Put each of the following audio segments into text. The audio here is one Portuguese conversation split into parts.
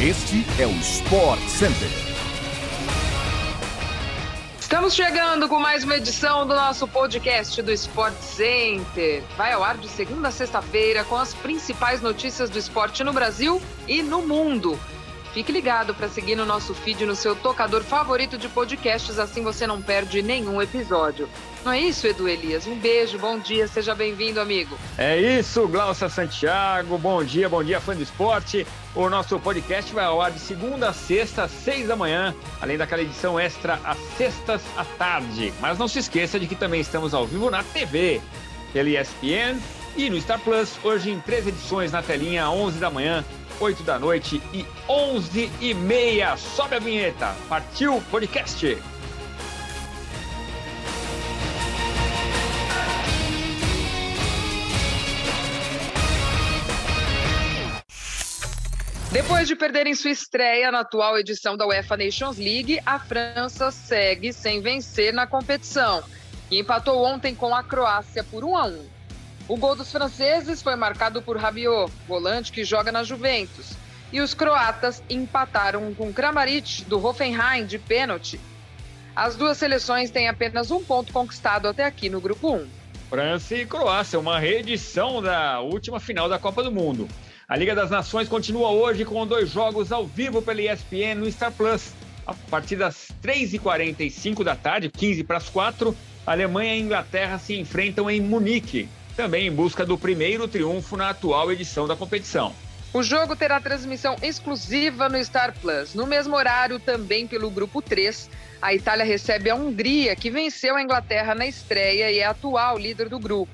Este é o Sport Center. Estamos chegando com mais uma edição do nosso podcast do Sport Center. Vai ao ar de segunda a sexta-feira com as principais notícias do esporte no Brasil e no mundo. Fique ligado para seguir no nosso feed no seu tocador favorito de podcasts, assim você não perde nenhum episódio. Não é isso, Edu Elias? Um beijo, bom dia, seja bem-vindo, amigo. É isso, Glaucia Santiago, bom dia, bom dia, fã do esporte. O nosso podcast vai ao ar de segunda a sexta, às seis da manhã, além daquela edição extra às sextas à tarde. Mas não se esqueça de que também estamos ao vivo na TV, pela ESPN e no Star Plus, hoje em três edições na telinha, às 11 da manhã, 8 da noite e 11 e meia. Sobe a vinheta. Partiu podcast. Depois de perderem sua estreia na atual edição da UEFA Nations League, a França segue sem vencer na competição e empatou ontem com a Croácia por 1 a 1. O gol dos franceses foi marcado por Rabiot, volante que joga na Juventus, e os croatas empataram com Kramaric do Hoffenheim de pênalti. As duas seleções têm apenas um ponto conquistado até aqui no grupo 1. França e Croácia, uma reedição da última final da Copa do Mundo. A Liga das Nações continua hoje com dois jogos ao vivo pela ESPN no Star Plus. A partir das 3h45 da tarde, 15 para as 4, Alemanha e Inglaterra se enfrentam em Munique, também em busca do primeiro triunfo na atual edição da competição. O jogo terá transmissão exclusiva no Star Plus. No mesmo horário, também pelo grupo 3, a Itália recebe a Hungria, que venceu a Inglaterra na estreia e é atual líder do grupo.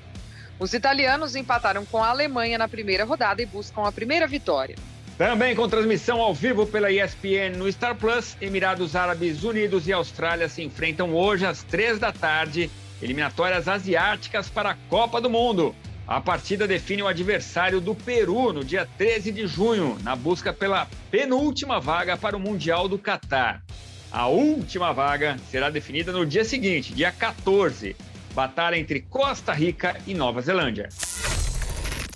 Os italianos empataram com a Alemanha na primeira rodada e buscam a primeira vitória. Também com transmissão ao vivo pela ESPN no Star Plus, Emirados Árabes Unidos e Austrália se enfrentam hoje às três da tarde, eliminatórias asiáticas para a Copa do Mundo. A partida define o adversário do Peru no dia 13 de junho, na busca pela penúltima vaga para o Mundial do Catar. A última vaga será definida no dia seguinte, dia 14, batalha entre Costa Rica e Nova Zelândia.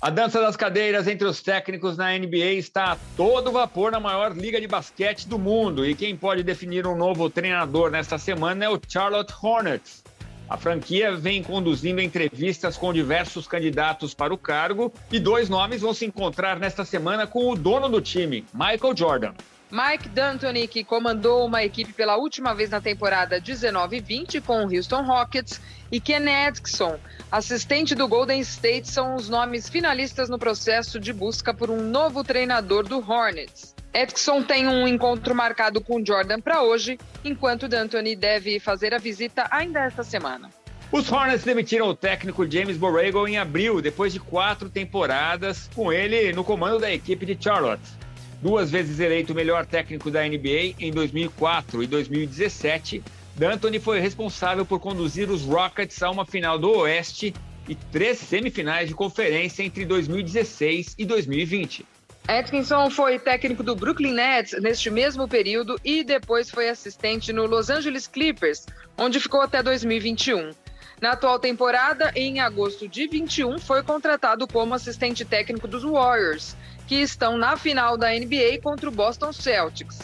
A dança das cadeiras entre os técnicos na NBA está a todo vapor na maior liga de basquete do mundo e quem pode definir um novo treinador nesta semana é o Charlotte Hornets. A franquia vem conduzindo entrevistas com diversos candidatos para o cargo e dois nomes vão se encontrar nesta semana com o dono do time, Michael Jordan. Mike D'Antoni, que comandou uma equipe pela última vez na temporada 19-20 com o Houston Rockets, e Ken Edson, assistente do Golden State, são os nomes finalistas no processo de busca por um novo treinador do Hornets. Edson tem um encontro marcado com Jordan para hoje, enquanto D'Antoni deve fazer a visita ainda esta semana. Os Hornets demitiram o técnico James Borrego em abril, depois de quatro temporadas com ele no comando da equipe de Charlotte duas vezes eleito melhor técnico da NBA em 2004 e 2017, D'Antoni foi responsável por conduzir os Rockets a uma final do Oeste e três semifinais de conferência entre 2016 e 2020. Atkinson foi técnico do Brooklyn Nets neste mesmo período e depois foi assistente no Los Angeles Clippers, onde ficou até 2021. Na atual temporada, em agosto de 21, foi contratado como assistente técnico dos Warriors que estão na final da NBA contra o Boston Celtics.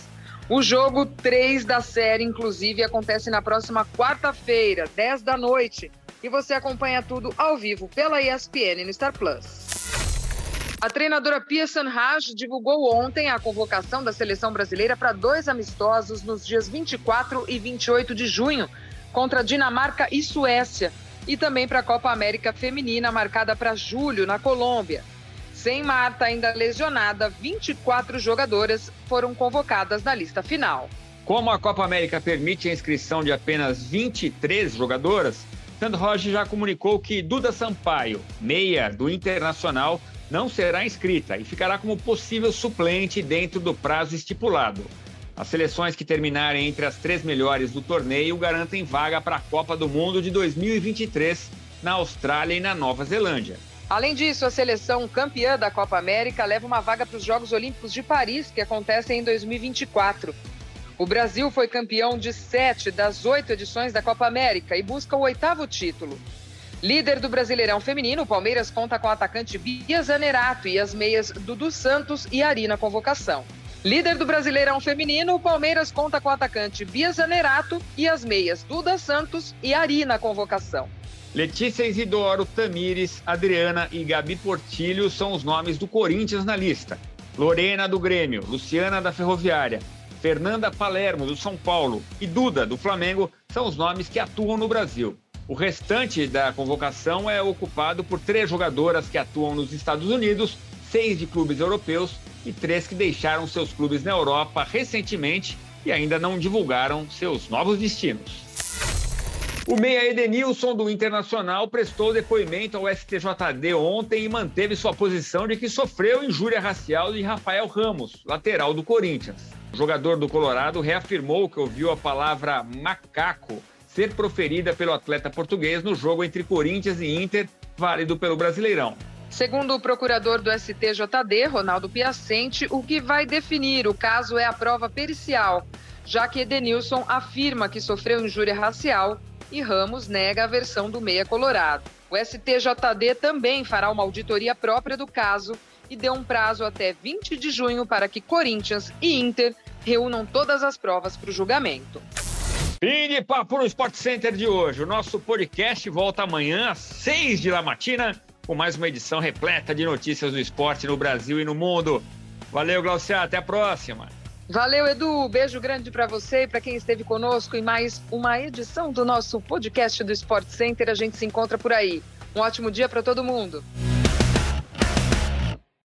O jogo 3 da série, inclusive, acontece na próxima quarta-feira, 10 da noite. E você acompanha tudo ao vivo pela ESPN no Star Plus. A treinadora Pia Sanhaj divulgou ontem a convocação da seleção brasileira para dois amistosos nos dias 24 e 28 de junho, contra Dinamarca e Suécia, e também para a Copa América Feminina, marcada para julho, na Colômbia. Sem Marta ainda lesionada, 24 jogadoras foram convocadas na lista final. Como a Copa América permite a inscrição de apenas 23 jogadoras, Sandro Rocha já comunicou que Duda Sampaio, meia do Internacional, não será inscrita e ficará como possível suplente dentro do prazo estipulado. As seleções que terminarem entre as três melhores do torneio garantem vaga para a Copa do Mundo de 2023 na Austrália e na Nova Zelândia. Além disso, a seleção campeã da Copa América leva uma vaga para os Jogos Olímpicos de Paris, que acontecem em 2024. O Brasil foi campeão de sete das oito edições da Copa América e busca o oitavo título. Líder do Brasileirão Feminino, o Palmeiras conta com o atacante Bia Zanerato e as meias Dudu Santos e Ari na convocação. Líder do Brasileirão Feminino, o Palmeiras conta com o atacante Bia Zanerato e as meias Duda Santos e Ari na convocação. Letícia Isidoro, Tamires, Adriana e Gabi Portilho são os nomes do Corinthians na lista. Lorena do Grêmio, Luciana da Ferroviária, Fernanda Palermo do São Paulo e Duda do Flamengo são os nomes que atuam no Brasil. O restante da convocação é ocupado por três jogadoras que atuam nos Estados Unidos, seis de clubes europeus e três que deixaram seus clubes na Europa recentemente e ainda não divulgaram seus novos destinos. O meia Edenilson do Internacional prestou depoimento ao STJD ontem e manteve sua posição de que sofreu injúria racial de Rafael Ramos, lateral do Corinthians. O jogador do Colorado reafirmou que ouviu a palavra macaco ser proferida pelo atleta português no jogo entre Corinthians e Inter, válido pelo Brasileirão. Segundo o procurador do STJD, Ronaldo Piacente, o que vai definir o caso é a prova pericial, já que Edenilson afirma que sofreu injúria racial e Ramos nega a versão do meia colorado. O STJD também fará uma auditoria própria do caso e deu um prazo até 20 de junho para que Corinthians e Inter reúnam todas as provas para o julgamento. Fim de papo no Sport Center de hoje. O nosso podcast volta amanhã às 6 da matina com mais uma edição repleta de notícias do esporte no Brasil e no mundo. Valeu, Glaucia. Até a próxima. Valeu, Edu. Beijo grande para você e para quem esteve conosco em mais uma edição do nosso podcast do Sport Center. A gente se encontra por aí. Um ótimo dia para todo mundo.